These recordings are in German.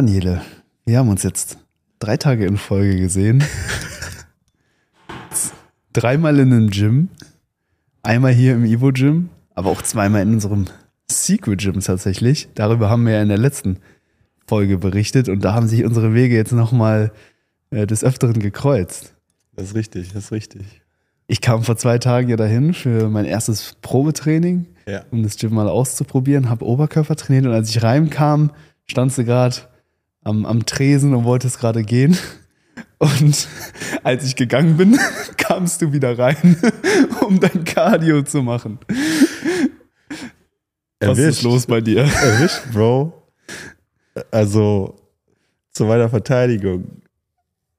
Daniele, wir haben uns jetzt drei Tage in Folge gesehen. Dreimal in einem Gym. Einmal hier im Evo Gym, aber auch zweimal in unserem Secret Gym tatsächlich. Darüber haben wir ja in der letzten Folge berichtet und da haben sich unsere Wege jetzt nochmal äh, des Öfteren gekreuzt. Das ist richtig, das ist richtig. Ich kam vor zwei Tagen ja dahin für mein erstes Probetraining, Ja. um das Gym mal auszuprobieren, habe Oberkörper trainiert und als ich reinkam, standst du gerade am, am Tresen und wolltest gerade gehen. Und als ich gegangen bin, kamst du wieder rein, um dein Cardio zu machen. Was ist los bei dir? Erwischt, Bro. Also, zu meiner Verteidigung.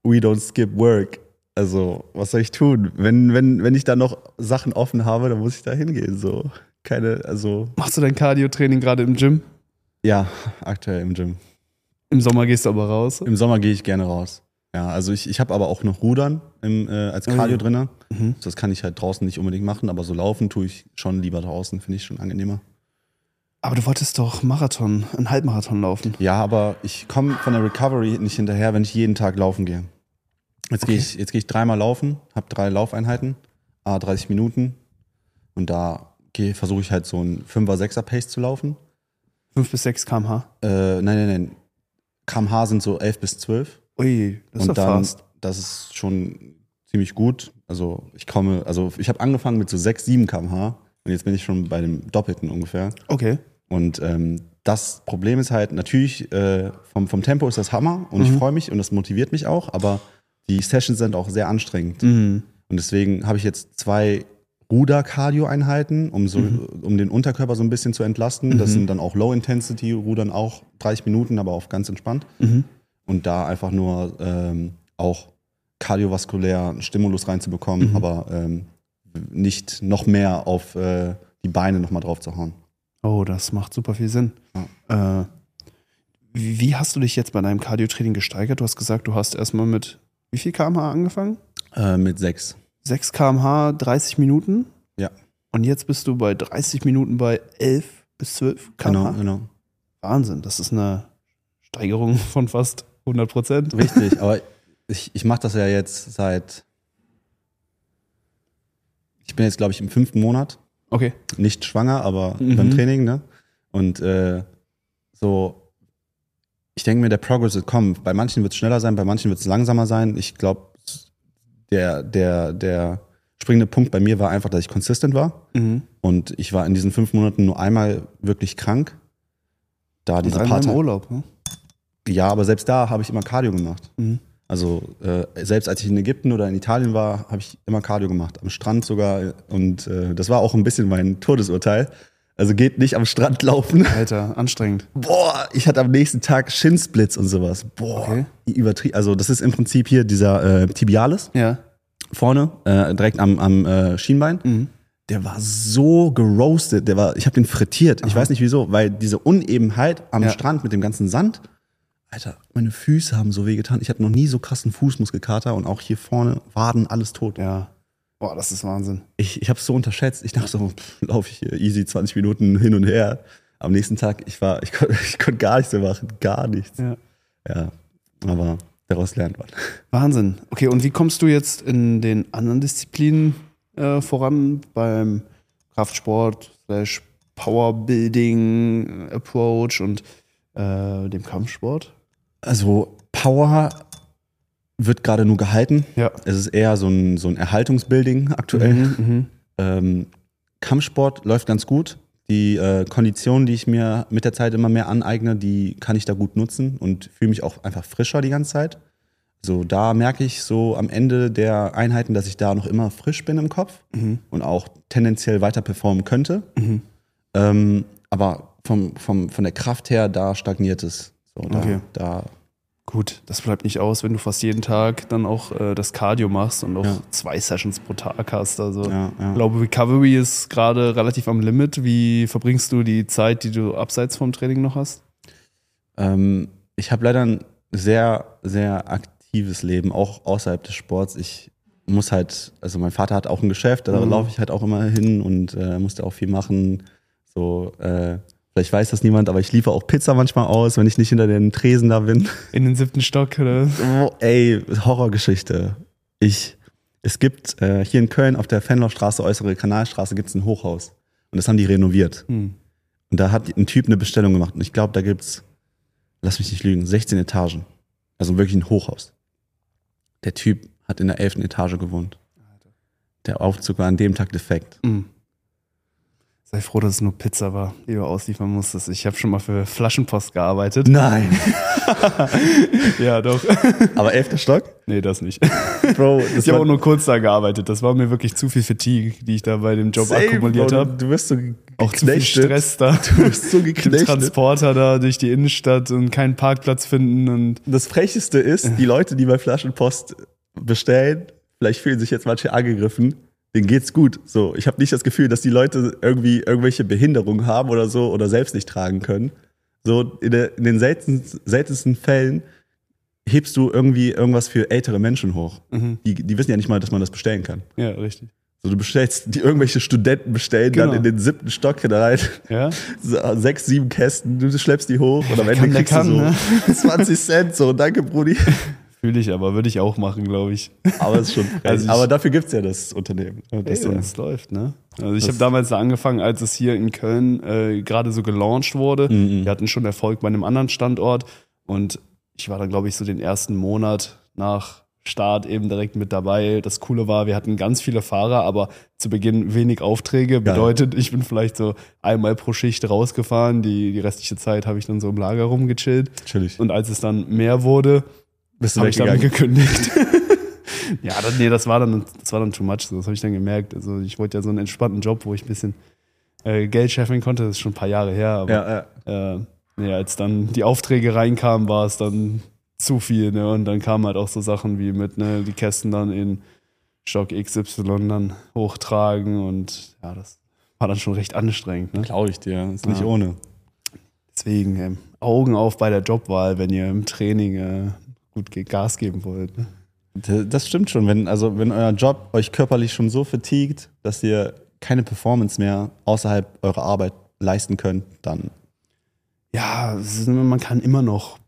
We don't skip work. Also, was soll ich tun? Wenn, wenn, wenn ich da noch Sachen offen habe, dann muss ich da hingehen. So. Keine, also, Machst du dein Cardio-Training gerade im Gym? ja, aktuell im Gym. Im Sommer gehst du aber raus. Im Sommer gehe ich gerne raus. Ja, also ich, ich habe aber auch noch Rudern im, äh, als Oh Cardio ja. drinne. Mhm. Das kann ich halt draußen nicht unbedingt machen, aber so laufen tue ich schon lieber draußen, finde ich schon angenehmer. Aber du wolltest doch Marathon, einen Halbmarathon laufen. Ja, aber ich komme von der Recovery nicht hinterher, wenn ich jeden Tag laufen gehe. Jetzt gehe Okay. ich, jetzt gehe ich dreimal laufen, habe drei Laufeinheiten, a 30 Minuten und da gehe- versuche ich halt so ein 5er, 6er Pace zu laufen. 5 bis 6 km/h. Äh, nein, nein, nein. Kmh sind so 11 bis 12 Ui, das ist und ja dann, fast. das ist schon ziemlich gut. Also ich komme, also ich habe angefangen mit so 6, 7 kmh und jetzt bin ich schon bei dem Doppelten ungefähr. Okay. Und ähm, das Problem ist halt, natürlich, äh, vom, vom Tempo ist das Hammer und ich Mhm. freue mich und das motiviert mich auch, aber die Sessions sind auch sehr anstrengend. Mhm. Und deswegen habe ich jetzt zwei Ruder-Cardio-Einheiten, um, so, um den Unterkörper so ein bisschen zu entlasten. Das Mhm. sind dann auch Low-Intensity-Rudern, auch 30 Minuten, aber auf ganz entspannt. Mhm. Und da einfach nur ähm, auch kardiovaskulär einen Stimulus reinzubekommen, Mhm. aber ähm, nicht noch mehr auf äh, die Beine nochmal drauf zu hauen. Oh, das macht super viel Sinn. Äh, wie, wie hast du dich jetzt bei deinem Cardio-Training gesteigert? Du hast gesagt, du hast erstmal mit wie viel kmh angefangen? Äh, mit sechs. 6 kmh, 30 Minuten? Ja. Und jetzt bist du bei 30 Minuten bei 11 bis 12 kmh? Genau, genau. Wahnsinn, das ist eine Steigerung von fast 100 Prozent. Richtig, aber ich, ich mache das ja jetzt seit. Ich bin jetzt, glaube ich, im fünften Monat. Okay. Nicht schwanger, aber Mhm. beim Training, ne? Und äh, so, ich denke mir, der Progress wird kommen. Bei manchen wird es schneller sein, bei manchen wird es langsamer sein. Ich glaube, der, der, der springende Punkt bei mir war einfach, dass ich consistent war. Mhm. Und ich war in diesen fünf Monaten nur einmal wirklich krank. Da diese Und einmal paar im Ta- Urlaub. Ne? Ja, aber selbst da habe ich immer Cardio gemacht. Mhm. Also äh, selbst als ich in Ägypten oder in Italien war, habe ich immer Cardio gemacht. Am Strand sogar. Und äh, das war auch ein bisschen mein Todesurteil. Also geht nicht am Strand laufen. Alter, anstrengend. Boah, ich hatte am nächsten Tag Schinsplits und sowas. Boah, Okay. übertrieben. Also das ist im Prinzip hier dieser äh, Tibialis Ja. vorne, äh, direkt am, am äh, Schienbein. Mhm. Der war so geroastet, der war, ich habe den frittiert. Ich Aha. weiß nicht wieso, weil diese Unebenheit am Ja. Strand mit dem ganzen Sand, Alter, meine Füße haben so weh getan. Ich hatte noch nie so krassen Fußmuskelkater und auch hier vorne Waden alles tot. Ja. Boah, das ist Wahnsinn. Ich, ich habe es so unterschätzt. Ich dachte so, laufe ich hier easy 20 Minuten hin und her. Am nächsten Tag, ich war, ich konnte ich konnt gar nichts mehr machen, gar nichts. Ja. Ja, aber daraus lernt man. Wahnsinn. Okay, und wie kommst du jetzt in den anderen Disziplinen äh, voran? Beim Kraftsport, slash Powerbuilding äh, Approach und äh, dem Kampfsport? Also Power wird gerade nur gehalten. Ja. Es ist eher so ein, so ein Erhaltungsbuilding aktuell. Mhm, Ähm, Kampfsport läuft ganz gut. Die äh, Konditionen, die ich mir mit der Zeit immer mehr aneigne, die kann ich da gut nutzen und fühle mich auch einfach frischer die ganze Zeit. So, da merke ich so am Ende der Einheiten, dass ich da noch immer frisch bin im Kopf mhm, und auch tendenziell weiter performen könnte. mhm. Ähm, aber vom, vom, von der Kraft her, da stagniert es. So, da, Okay. da, Gut, das bleibt nicht aus, wenn du fast jeden Tag dann auch äh, das Cardio machst und auch Ja. zwei Sessions pro Tag hast. Also ja, ja. ich glaube, Recovery ist gerade relativ am Limit. Wie verbringst du die Zeit, die du abseits vom Training noch hast? Ähm, ich habe leider ein sehr, sehr aktives Leben, auch außerhalb des Sports. Ich muss halt, also mein Vater hat auch ein Geschäft, da Mhm. laufe ich halt auch immer hin und äh, musste auch viel machen. So, äh, Vielleicht weiß das niemand, aber ich liefere auch Pizza manchmal aus, wenn ich nicht hinter den Tresen da bin. In den siebten Stock, oder? Oh, ey, Horrorgeschichte. Ich, es gibt äh, hier in Köln auf der Fenlochstraße, äußere Kanalstraße, gibt es ein Hochhaus. Und das haben die renoviert. Hm. Und da hat ein Typ eine Bestellung gemacht. Und ich glaube, da gibt's, lass mich nicht lügen, 16 Etagen. Also wirklich ein Hochhaus. Der Typ hat in der 11. Etage gewohnt. Der Aufzug war an dem Tag defekt. Hm. Sei froh, dass es nur Pizza war, die du ausliefern musstest. Ich habe schon mal für Flaschenpost gearbeitet. Nein. Ja, doch. Aber 11. Stock? nee, das nicht. Bro, das Ich habe auch nur kurz da gearbeitet. Das war mir wirklich zu viel Fatigue, die ich da bei dem Job Safe, akkumuliert habe. Du wirst so Auch zu viel. Stress da. Du wirst so geknechtet. Transporter da durch die Innenstadt und keinen Parkplatz finden und Das Frecheste ist, die Leute, die bei Flaschenpost bestellen, vielleicht fühlen sich jetzt manche angegriffen, denen geht's gut. So, ich habe nicht das Gefühl, dass die Leute irgendwie irgendwelche Behinderungen haben oder so oder selbst nicht tragen können. So, in, der, in den seltensten, seltensten Fällen hebst du irgendwie irgendwas für ältere Menschen hoch. Mhm. Die, die wissen ja nicht mal, dass man das bestellen kann. ja, richtig. So, du bestellst, die irgendwelche Studenten bestellen Genau. dann in den siebten Stock rein, Ja, so, sechs, sieben Kästen, du schleppst die hoch und am Ende kann, kriegst kann, du so ne? 20 Cent, so, danke, Brudi. fühle ich aber, würde ich auch machen, glaube ich. Aber es ist schon. Also ich- Aber dafür gibt's ja das Unternehmen. Das, äh, das läuft, ne? Also ich habe damals da angefangen, als es hier in Köln äh, gerade so gelauncht wurde. Mhm. Wir hatten schon Erfolg bei einem anderen Standort und ich war dann, glaube ich, so den ersten Monat nach Start eben direkt mit dabei. Das Coole war, wir hatten ganz viele Fahrer, aber zu Beginn wenig Aufträge. Bedeutet, ich bin vielleicht so einmal pro Schicht rausgefahren. Die, die restliche Zeit habe ich dann so im Lager rumgechillt. Chillig. Und als es dann mehr wurde, Bist du habe ich damit weggegangen? gekündigt. ja, das, nee, das war dann, das war dann too much. Das habe ich dann gemerkt. Also ich wollte ja so einen entspannten Job, wo ich ein bisschen äh, Geld scheffeln konnte. Das ist schon ein paar Jahre her. Aber Ja, ja. äh, nee, als dann die Aufträge reinkamen, war es dann zu viel. Ne? Und dann kamen halt auch so Sachen wie mit ne, die Kästen dann in Stock XY dann hochtragen. Und ja, das war dann schon recht anstrengend. Ne? Glaube ich dir. Ist nicht Ja. ohne. Deswegen ähm, Augen auf bei der Jobwahl, wenn ihr im Training äh, gut Gas geben wollt. Ne? Das stimmt schon. Wenn, also, wenn euer Job euch körperlich schon so fatigued, dass ihr keine Performance mehr außerhalb eurer Arbeit leisten könnt, dann ja, man kann immer noch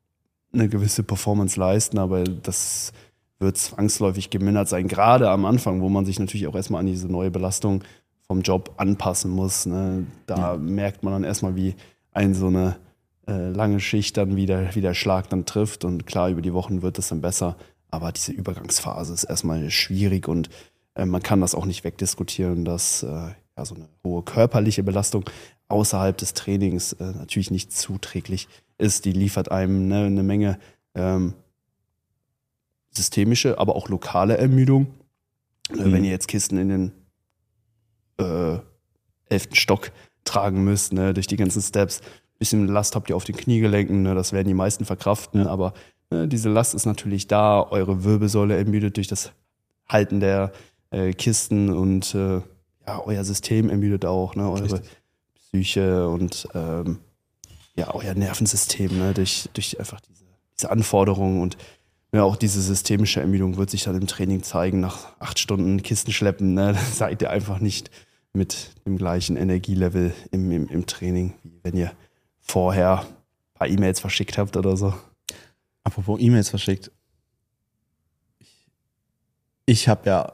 eine gewisse Performance leisten, aber das wird zwangsläufig gemindert sein. Gerade am Anfang, wo man sich natürlich auch erstmal an diese neue Belastung vom Job anpassen muss. Ne? Da merkt man dann erstmal, wie ein so eine äh, lange Schicht dann wieder, wie der Schlag dann trifft. Und klar, über die Wochen wird es dann besser. Aber diese Übergangsphase ist erstmal schwierig und äh, man kann das auch nicht wegdiskutieren, dass äh, ja, so eine hohe körperliche Belastung außerhalb des Trainings äh, natürlich nicht zuträglich ist. Die liefert einem ne, eine Menge ähm, systemische, aber auch lokale Ermüdung. Äh, Mhm. Wenn ihr jetzt Kisten in den äh, elften Stock tragen müsst, ne, durch die ganzen Steps, bisschen Last habt ihr auf den Kniegelenken, ne, das werden die meisten verkraften, Ja. aber ne, diese Last ist natürlich da, eure Wirbelsäule ermüdet durch das Halten der äh, Kisten und äh, ja, euer System ermüdet auch, ne, eure Richtig. Psyche und ähm, ja, euer Nervensystem, ne, durch, durch einfach diese, diese Anforderungen und ja, auch diese systemische Ermüdung wird sich dann im Training zeigen. Nach acht Stunden Kisten schleppen, ne, seid ihr einfach nicht mit dem gleichen Energielevel im, im, im Training, wie wenn ihr vorher ein paar E-Mails verschickt habt oder so. Apropos E-Mails verschickt. Ich, habe ja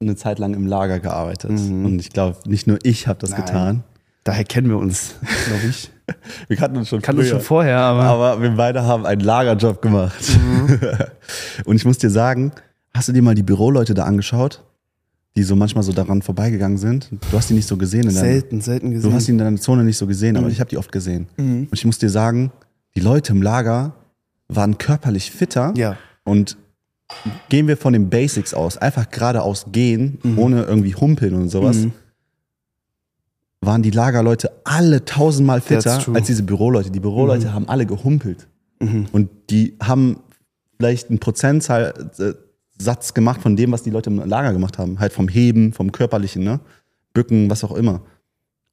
eine Zeit lang im Lager gearbeitet. Mhm. Und ich glaube, nicht nur ich habe das Nein. getan. Daher kennen wir uns, glaube ich. Wir kannten uns schon Kannten uns schon vorher, aber, Aber wir beide haben einen Lagerjob gemacht. Mhm. Und ich muss dir sagen, hast du dir mal die Büroleute da angeschaut, die so manchmal so daran vorbeigegangen sind? Du hast die nicht so gesehen. In deiner, selten, selten gesehen. du hast die in deiner Zone nicht so gesehen, aber Mhm. ich habe die oft gesehen. Mhm. Und ich muss dir sagen, die Leute im Lager waren körperlich fitter Ja, und gehen wir von den Basics aus, einfach geradeaus gehen, Mhm. ohne irgendwie humpeln und sowas, Mhm. waren die Lagerleute alle tausendmal fitter als diese Büroleute. Die Büroleute haben alle gehumpelt. Mhm. Und die haben vielleicht einen Prozentsatz gemacht von dem, was die Leute im Lager gemacht haben. Halt vom Heben, vom Körperlichen, ne? Bücken, was auch immer.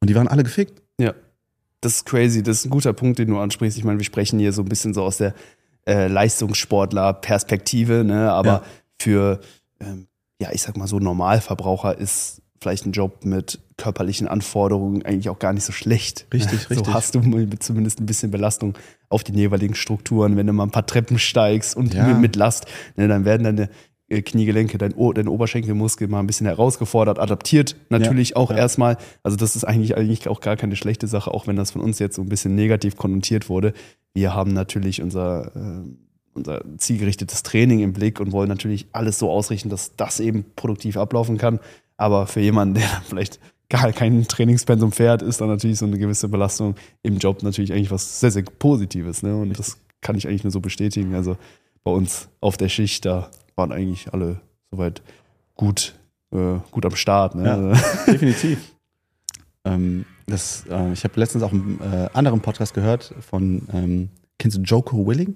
Und die waren alle gefickt. Ja, das ist crazy. Das ist ein guter Punkt, den du ansprichst. Ich meine, wir sprechen hier so ein bisschen so aus der äh, Leistungssportler-Perspektive, ne? aber Ja. für, ähm, ja, ich sag mal so, Normalverbraucher ist vielleicht ein Job mit körperlichen Anforderungen eigentlich auch gar nicht so schlecht. Richtig, so richtig. hast du zumindest ein bisschen Belastung auf den jeweiligen Strukturen. Wenn du mal ein paar Treppen steigst und Ja. mit, Last, ne, dann werden deine Kniegelenke, dein, o dein Oberschenkelmuskel mal ein bisschen herausgefordert, adaptiert natürlich auch ja. erstmal. Also das ist eigentlich, eigentlich auch gar keine schlechte Sache, auch wenn das von uns jetzt so ein bisschen negativ konnotiert wurde. Wir haben natürlich unser, äh, unser zielgerichtetes Training im Blick und wollen natürlich alles so ausrichten, dass das eben produktiv ablaufen kann. Aber für jemanden, der vielleicht gar kein Trainingspensum fährt, ist dann natürlich so eine gewisse Belastung im Job natürlich eigentlich was sehr, sehr Positives. Ne? Und das kann ich eigentlich nur so bestätigen. Also bei uns auf der Schicht, da waren eigentlich alle soweit gut, äh, gut am Start. Ne? Ja. Also, Definitiv. ähm, das, äh, ich habe letztens auch einen äh, anderen Podcast gehört von, ähm, kennst du Joko Willing?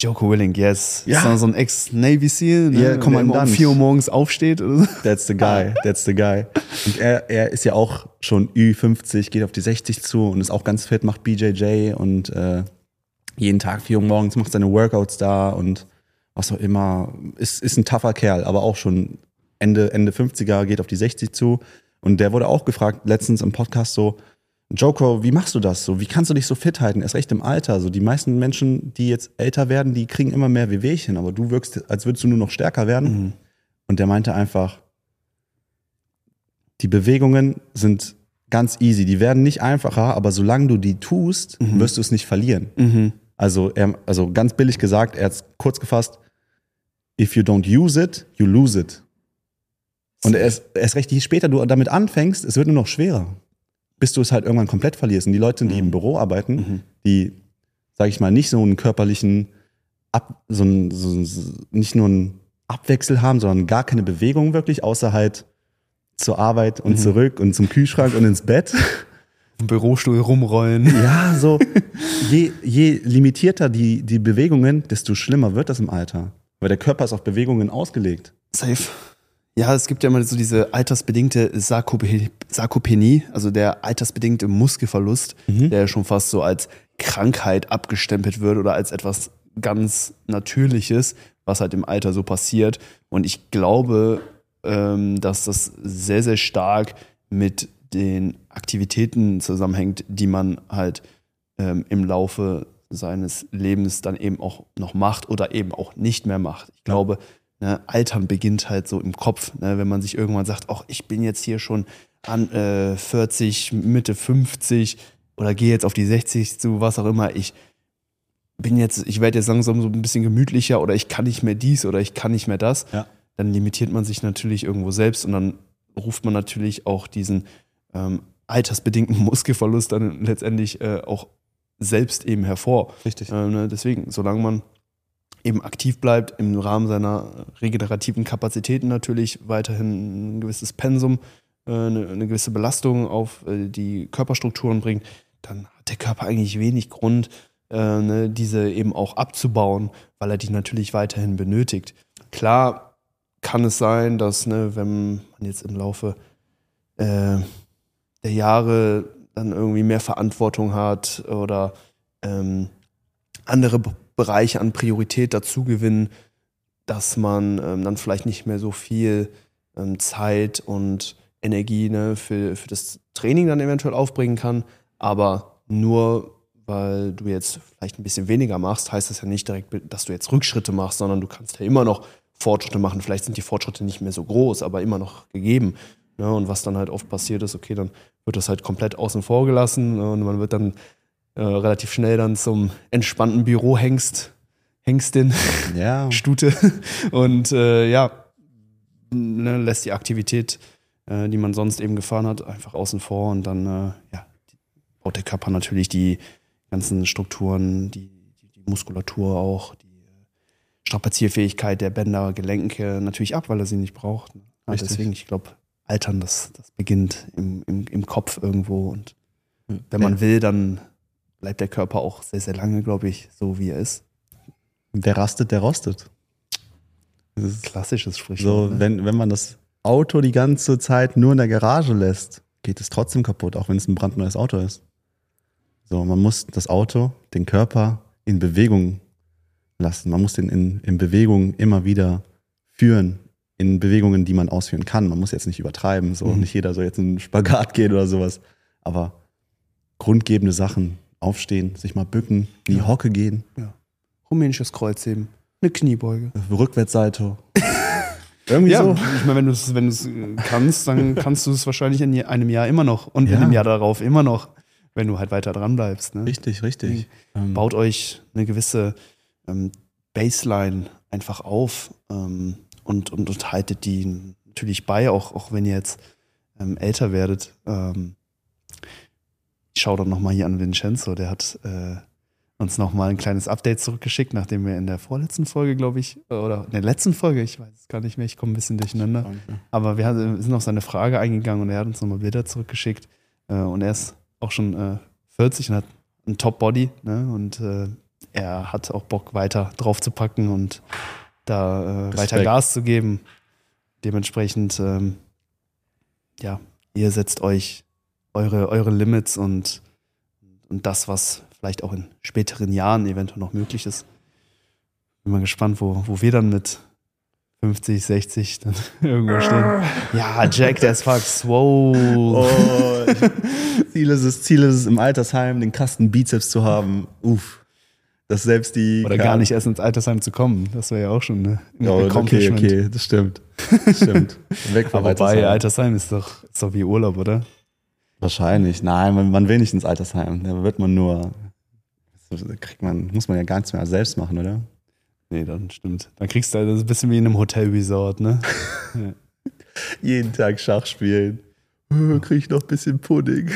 Joko Willing, yes. Ja. Ist so ein Ex-Navy SEAL, ne? Kommandant. immer um 4 Uhr morgens aufsteht. Oder so. That's the guy, that's the guy. Und er, er ist ja auch schon Ü50, geht auf die 60 zu und ist auch ganz fit, macht BJJ und äh, jeden Tag 4 Uhr morgens macht seine Workouts da und was auch immer. Ist, ist ein tougher Kerl, aber auch schon Ende, Ende 50er, geht auf die 60 zu. Und der wurde auch gefragt, letztens im Podcast so, Joko, wie machst du das so? Wie kannst du dich so fit halten? Erst recht im Alter. So die meisten Menschen, die jetzt älter werden, die kriegen immer mehr Wehwehchen, aber du wirkst, als würdest du nur noch stärker werden. Und der meinte einfach, die Bewegungen sind ganz easy. Die werden nicht einfacher, aber solange du die tust, wirst du es nicht verlieren. Mhm. Also, er, also ganz billig gesagt, er hat es kurz gefasst, if you don't use it, you lose it. Und erst, erst recht, je später du damit anfängst, es wird nur noch schwerer. Bis du es halt irgendwann komplett verlierst. Und die Leute, die im Büro arbeiten, die, sage ich mal, nicht so einen körperlichen, Ab, so einen, so, so, nicht nur einen Abwechsel haben, sondern gar keine Bewegung wirklich, außer halt zur Arbeit und zurück und zum Kühlschrank und ins Bett. Im Bürostuhl rumrollen. Ja, so je, je limitierter die, die Bewegungen, desto schlimmer wird das im Alter. Weil der Körper ist auf Bewegungen ausgelegt. Safe. Ja, es gibt ja immer so diese altersbedingte Sarkope- Sarkopenie, also der altersbedingte Muskelverlust, der ja schon fast so als Krankheit abgestempelt wird oder als etwas ganz Natürliches, was halt im Alter so passiert. Und ich glaube, ähm, dass das sehr, sehr stark mit den Aktivitäten zusammenhängt, die man halt ähm, im Laufe seines Lebens dann eben auch noch macht oder eben auch nicht mehr macht. Ich glaube, ne, Altern beginnt halt so im Kopf, ne, wenn man sich irgendwann sagt, ach, ich bin jetzt hier schon an äh, 40, Mitte 50 oder gehe jetzt auf die 60 zu, was auch immer, ich bin jetzt, ich werde jetzt langsam so ein bisschen gemütlicher oder ich kann nicht mehr dies oder ich kann nicht mehr das, Ja. dann limitiert man sich natürlich irgendwo selbst und dann ruft man natürlich auch diesen ähm, altersbedingten Muskelverlust dann letztendlich äh, auch selbst eben hervor. Richtig. Äh, ne, deswegen, solange man eben aktiv bleibt, im Rahmen seiner regenerativen Kapazitäten natürlich weiterhin ein gewisses Pensum, äh, eine, eine gewisse Belastung auf äh, die Körperstrukturen bringt, dann hat der Körper eigentlich wenig Grund, äh, ne, diese eben auch abzubauen, weil er die natürlich weiterhin benötigt. Klar kann es sein, dass, ne, wenn man jetzt im Laufe der Jahre dann irgendwie mehr Verantwortung hat oder ähm, andere B Bereiche an Priorität dazu gewinnen, dass man ähm, dann vielleicht nicht mehr so viel ähm, Zeit und Energie ne, für, für das Training dann eventuell aufbringen kann. Aber nur weil du jetzt vielleicht ein bisschen weniger machst, heißt das ja nicht direkt, dass du jetzt Rückschritte machst, sondern du kannst ja immer noch Fortschritte machen. Vielleicht sind die Fortschritte nicht mehr so groß, aber immer noch gegeben. Ne? Und was dann halt oft passiert ist, okay, dann wird das halt komplett außen vor gelassen ne? und man wird dann äh, relativ schnell dann zum entspannten Bürohengst, Hengstin, Ja. Stute und äh, ja, ne, lässt die Aktivität, äh, die man sonst eben gefahren hat, einfach außen vor und dann äh, ja, baut der Körper natürlich die ganzen Strukturen, die, die, die Muskulatur auch, die äh, Strapazierfähigkeit der Bänder, Gelenke natürlich ab, weil er sie nicht braucht. Ja, Richtig. deswegen, ich glaube, Altern, das, das beginnt im, im, im Kopf irgendwo und wenn man will, dann bleibt der Körper auch sehr, sehr lange, glaube ich, so wie er ist. Wer rastet, der rostet. Das ist Klassisches so, Sprichwort. ne? wenn, wenn man das Auto die ganze Zeit nur in der Garage lässt, geht es trotzdem kaputt, auch wenn es ein brandneues Auto ist. So, man muss das Auto, den Körper in Bewegung lassen. Man muss den in, in Bewegung immer wieder führen. In Bewegungen, die man ausführen kann. Man muss jetzt nicht übertreiben, so Mhm. nicht jeder soll jetzt in einen Spagat gehen oder sowas. Aber grundgebende Sachen, aufstehen, sich mal bücken, in die Ja. Hocke gehen, Rumänisches Kreuzheben, eine Kniebeuge. Rückwärtssalto. Irgendwie Ja, so. ich meine, wenn du es wenn du's, äh, kannst, dann kannst du es wahrscheinlich in einem Jahr immer noch und in Ja. einem Jahr darauf immer noch, wenn du halt weiter dran bleibst. Ne? Richtig, richtig. Ähm, Baut euch eine gewisse ähm, Baseline einfach auf ähm, und, und, und haltet die natürlich bei, auch, auch wenn ihr jetzt ähm, älter werdet. Ähm, ich schaue dann nochmal hier an Vincenzo, der hat äh, uns nochmal ein kleines Update zurückgeschickt, nachdem wir in der vorletzten Folge, glaube ich, äh, oder in der letzten Folge, ich weiß es gar nicht mehr, ich komme ein bisschen durcheinander. Aber wir sind auf seine Frage eingegangen und er hat uns nochmal Bilder zurückgeschickt. Äh, und er ist auch schon äh, 40 und hat ein Top-Body. Ne? Und äh, er hat auch Bock, weiter drauf zu packen und da äh, weiter. Gas zu geben. Dementsprechend, ähm, ja, ihr setzt euch eure, eure Limits und, und das, was vielleicht auch in späteren Jahren eventuell noch möglich ist. Bin mal gespannt, wo, wo wir dann mit 50, 60 dann irgendwo stehen. Ja, Jack, as fuck, swole. Oh, Ziel ist es, Ziel ist es, im Altersheim den krassen Bizeps zu haben. Uff. Dass selbst die. Oder gar nicht erst ins Altersheim zu kommen. Das wäre ja auch schon ne, ein Ja, okay, okay, das stimmt. Das stimmt. Weg vom Aber Altersheim. Altersheim ist doch, ist doch wie Urlaub, oder? Wahrscheinlich. Nein, man, man will nicht ins Altersheim. Da wird man nur. Da kriegt man, muss man ja gar nichts mehr selbst machen, oder? Nee, dann stimmt. Dann kriegst du halt das ein bisschen wie in einem Hotel-Resort, ne? Jeden Tag Schach spielen. Äh, Krieg ich noch ein bisschen Pudding.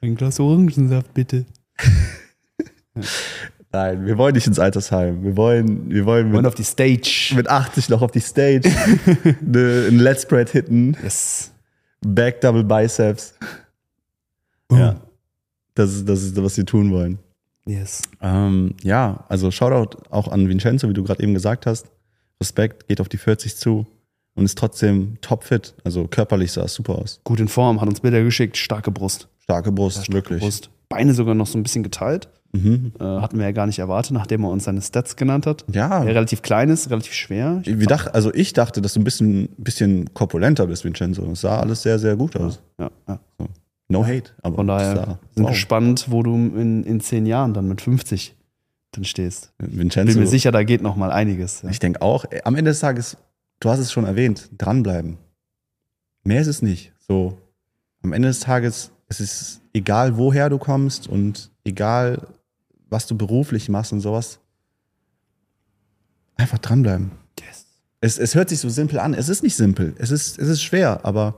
Ein Glas Orangensaft, bitte. Nein, wir wollen nicht ins Altersheim. Wir wollen, wir wollen mit, auf die Stage. mit 80 noch auf die Stage ne, ein Let's Spread hitten. Yes. Back Double Biceps. Boom. Ja. Das ist, das ist, was wir tun wollen. Yes. Ähm, ja, also Shoutout auch an Vincenzo, wie du gerade eben gesagt hast. Respekt, geht auf die 40 zu und ist trotzdem topfit. Also körperlich sah es super aus. Gut in Form, hat uns Bilder geschickt, starke Brust. Starke Brust, Starke wirklich. Brust. Beine sogar noch so ein bisschen geteilt. Mhm. Äh, hatten wir ja gar nicht erwartet, nachdem er uns seine Stats genannt hat. Ja, Der relativ klein ist, relativ schwer. Ich wir dacht, also ich dachte, dass du ein bisschen, bisschen korpulenter bist, Vincenzo. Es sah alles sehr, sehr gut aus. ja, ja. No hate. Aber Von daher sah- sind wow. gespannt, wo du in, in zehn Jahren dann mit 50 dann stehst. Bin Vincenzo, mir sicher, da geht noch mal einiges. Ja. ich denke auch, ey, am Ende des Tages, du hast es schon erwähnt, dranbleiben. Mehr ist es nicht. So, am Ende des Tages, es ist egal, woher du kommst und egal, was du beruflich machst und sowas. Einfach dranbleiben. Yes. Es, es hört sich so simpel an. Es ist nicht simpel. Es ist, es ist schwer, aber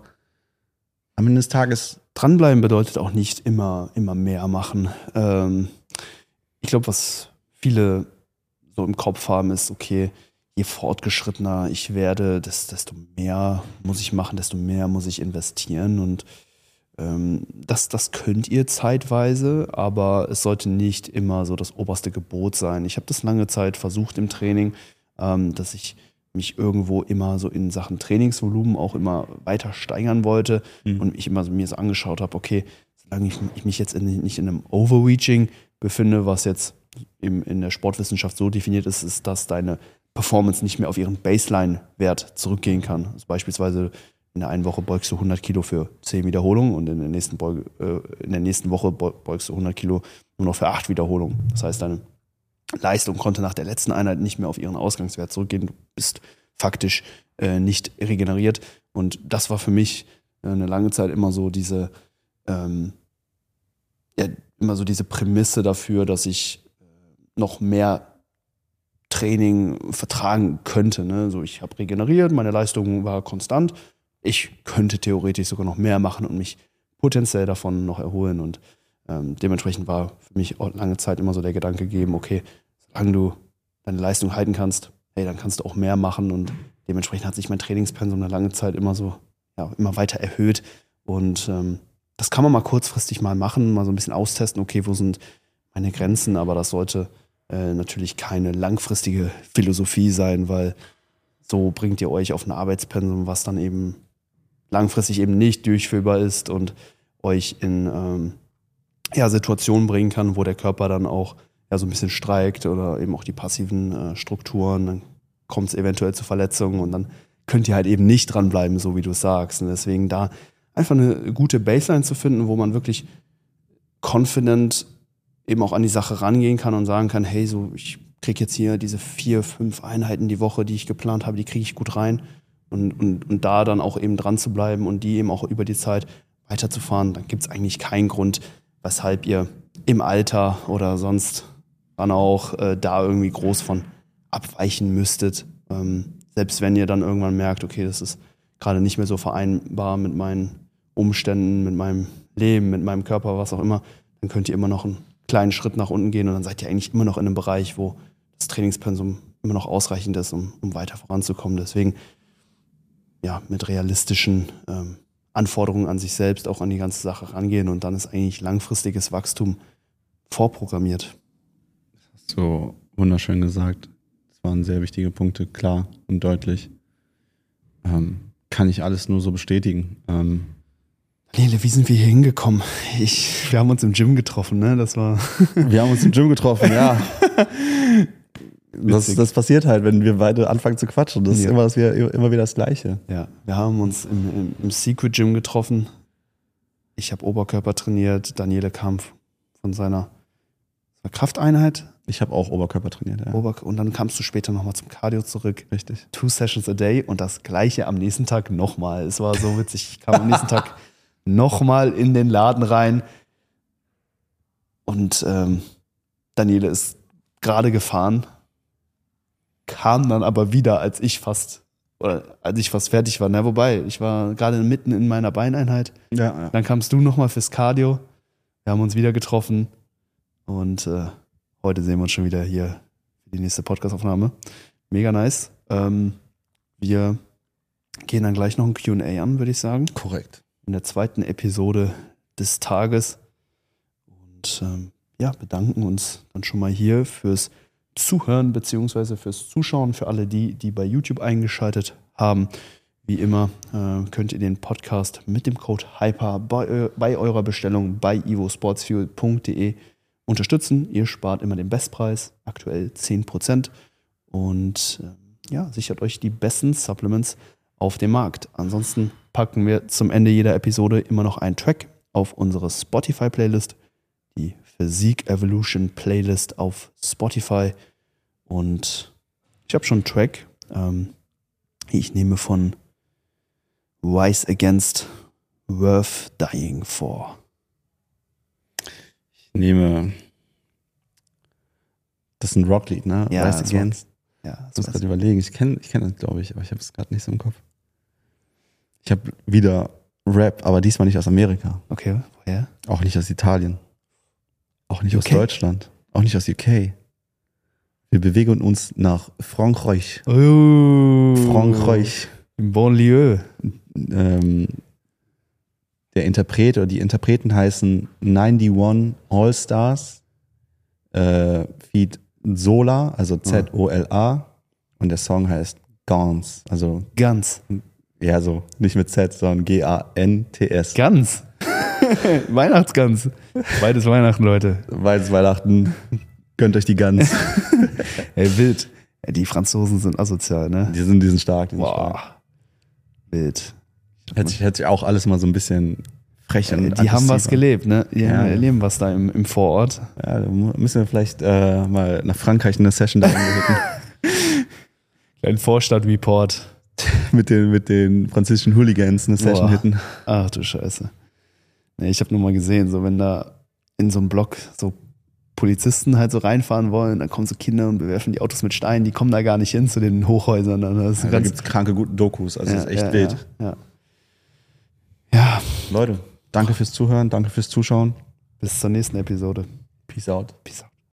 am Ende des Tages, Dranbleiben bedeutet auch nicht immer, immer mehr machen. Ähm, ich glaube, was viele so im Kopf haben, ist, okay, je fortgeschrittener ich werde, des- desto mehr muss ich machen, desto mehr muss ich investieren. Und ähm, das, das könnt ihr zeitweise, aber es sollte nicht immer so das oberste Gebot sein. Ich habe das lange Zeit versucht im Training, ähm, dass ich mich irgendwo immer so in Sachen Trainingsvolumen auch immer weiter steigern wollte Mhm. und ich immer so mir so angeschaut habe, okay, solange ich, ich mich jetzt in, nicht in einem Overreaching befinde, was jetzt im, in der Sportwissenschaft so definiert ist, ist, dass deine Performance nicht mehr auf ihren Baseline-Wert zurückgehen kann. Also beispielsweise in der einen Woche beugst du 100 Kilo für 10 Wiederholungen und in der nächsten, Beuge, äh, in der nächsten Woche beu- beugst du 100 Kilo nur noch für 8 Wiederholungen. Das heißt, deine Leistung konnte nach der letzten Einheit nicht mehr auf ihren Ausgangswert zurückgehen. Du bist faktisch äh, nicht regeneriert. Und das war für mich äh, eine lange Zeit immer so diese, ähm, ja, immer so diese Prämisse dafür, dass ich äh, noch mehr Training vertragen könnte. Ne? So, ich habe regeneriert, meine Leistung war konstant. Ich könnte theoretisch sogar noch mehr machen und mich potenziell davon noch erholen. Und ähm, dementsprechend war für mich auch lange Zeit immer so der Gedanke gegeben, okay, solange du deine Leistung halten kannst, hey, dann kannst du auch mehr machen. Und dementsprechend hat sich mein Trainingspensum eine lange Zeit immer so, ja, immer weiter erhöht. Und ähm, das kann man mal kurzfristig mal machen, mal so ein bisschen austesten, okay, wo sind meine Grenzen, aber das sollte äh, natürlich keine langfristige Philosophie sein, weil so bringt ihr euch auf ein Arbeitspensum, was dann eben langfristig eben nicht durchführbar ist und euch in ähm, ja, Situationen bringen kann, wo der Körper dann auch ja, so ein bisschen streikt oder eben auch die passiven äh, Strukturen. Dann kommt es eventuell zu Verletzungen und dann könnt ihr halt eben nicht dranbleiben, so wie du sagst. Und deswegen da einfach eine gute Baseline zu finden, wo man wirklich confident eben auch an die Sache rangehen kann und sagen kann, hey, so ich kriege jetzt hier diese vier, fünf Einheiten die Woche, die ich geplant habe, die kriege ich gut rein. Und, und, und da dann auch eben dran zu bleiben und die eben auch über die Zeit weiterzufahren, dann gibt es eigentlich keinen Grund, weshalb ihr im Alter oder sonst dann auch äh, da irgendwie groß von abweichen müsstet. Ähm, selbst wenn ihr dann irgendwann merkt, okay, das ist gerade nicht mehr so vereinbar mit meinen Umständen, mit meinem Leben, mit meinem Körper, was auch immer, dann könnt ihr immer noch einen kleinen Schritt nach unten gehen und dann seid ihr eigentlich immer noch in einem Bereich, wo das Trainingspensum immer noch ausreichend ist, um, um weiter voranzukommen. Deswegen ja, mit realistischen ähm, Anforderungen an sich selbst auch an die ganze Sache rangehen und dann ist eigentlich langfristiges Wachstum vorprogrammiert. So wunderschön gesagt. Das waren sehr wichtige Punkte, klar und deutlich. Ähm, kann ich alles nur so bestätigen. Ähm, Nele, wie sind wir hier hingekommen? Ich, wir haben uns im Gym getroffen, ne? Das war. wir haben uns im Gym getroffen, ja. Das, das, passiert halt, wenn wir beide anfangen zu quatschen. Das ja. ist immer, das immer wieder das Gleiche. Ja, wir haben uns im, im, im Secret Gym getroffen. Ich habe Oberkörper trainiert. Daniele kam von seiner Krafteinheit. Ich habe auch Oberkörper trainiert, ja. Ober und dann kamst du später nochmal zum Cardio zurück. Richtig. Two Sessions a day und das gleiche am nächsten Tag nochmal. Es war so witzig. Ich kam am nächsten Tag nochmal in den Laden rein. Und ähm, Daniele ist gerade gefahren, kam dann aber wieder, als ich fast, oder als ich fast fertig war. Na, wobei, ich war gerade mitten in meiner Beineinheit. Ja, ja. Dann kamst du nochmal fürs Cardio. Wir haben uns wieder getroffen. Und äh, heute sehen wir uns schon wieder hier für die nächste Podcast-Aufnahme. Mega nice. Ähm, wir gehen dann gleich noch ein QA an, würde ich sagen. Korrekt. In der zweiten Episode des Tages. Und ähm, ja, bedanken uns dann schon mal hier fürs Zuhören bzw. fürs Zuschauen, für alle die, die bei YouTube eingeschaltet haben. Wie immer äh, könnt ihr den Podcast mit dem Code HYPER bei, äh, bei eurer Bestellung bei ivosportsfuel.de unterstützen. Ihr spart immer den Bestpreis, aktuell 10%. Und äh, ja, sichert euch die besten Supplements auf dem Markt. Ansonsten packen wir zum Ende jeder Episode immer noch einen Track auf unsere Spotify-Playlist, Physique Evolution Playlist auf Spotify. Und ich habe schon einen Track. Ähm, ich nehme von Wise Against Worth Dying for nehme. Das ist ein Rocklied, ne? Ja, Rise Against. Ja, ich muss gerade überlegen. Ich kenne ich kenn das, glaube ich, aber ich habe es gerade nicht so im Kopf. Ich habe wieder Rap, aber diesmal nicht aus Amerika. Okay, woher? Auch nicht aus Italien. Auch nicht okay. aus Deutschland. Auch nicht aus UK. Wir bewegen uns nach Frankreich. Oh. Frankreich. Im Bonlieu. Ähm, der Interpret oder die Interpreten heißen 91 All Stars, äh, Feed Zola, also Z-O-L-A, und der Song heißt Gans, also Ganz. Ja, so nicht mit Z, sondern G-A-N-T-S. Ganz. Weihnachtsgans. Beides Weihnachten, Leute. Beides Weihnachten. Gönnt euch die Gans. Ey, wild. Die Franzosen sind asozial, ne? Die sind, die sind stark. Die sind Boah. stark. Wild. Hört sich, hört sich auch alles mal so ein bisschen frech und Äh, Die haben was gelebt, ne? Die Ja. erleben was da im, im Vorort. Ja, da müssen wir vielleicht äh, mal nach Frankreich eine Session da hitten. Kleinen Vorstadt-Report. mit, den, mit den französischen Hooligans eine Session Boah. hitten. Ach du Scheiße. Ich habe nur mal gesehen, so wenn da in so einem Block so Polizisten halt so reinfahren wollen, dann kommen so Kinder und bewerfen die Autos mit Steinen, die kommen da gar nicht hin zu den Hochhäusern. Ja, da gibt es kranke gute Dokus, also ja, das ist echt ja, wild. Ja. ja, Leute, danke fürs Zuhören, danke fürs Zuschauen. bis zur nächsten Episode. Peace out. Peace out.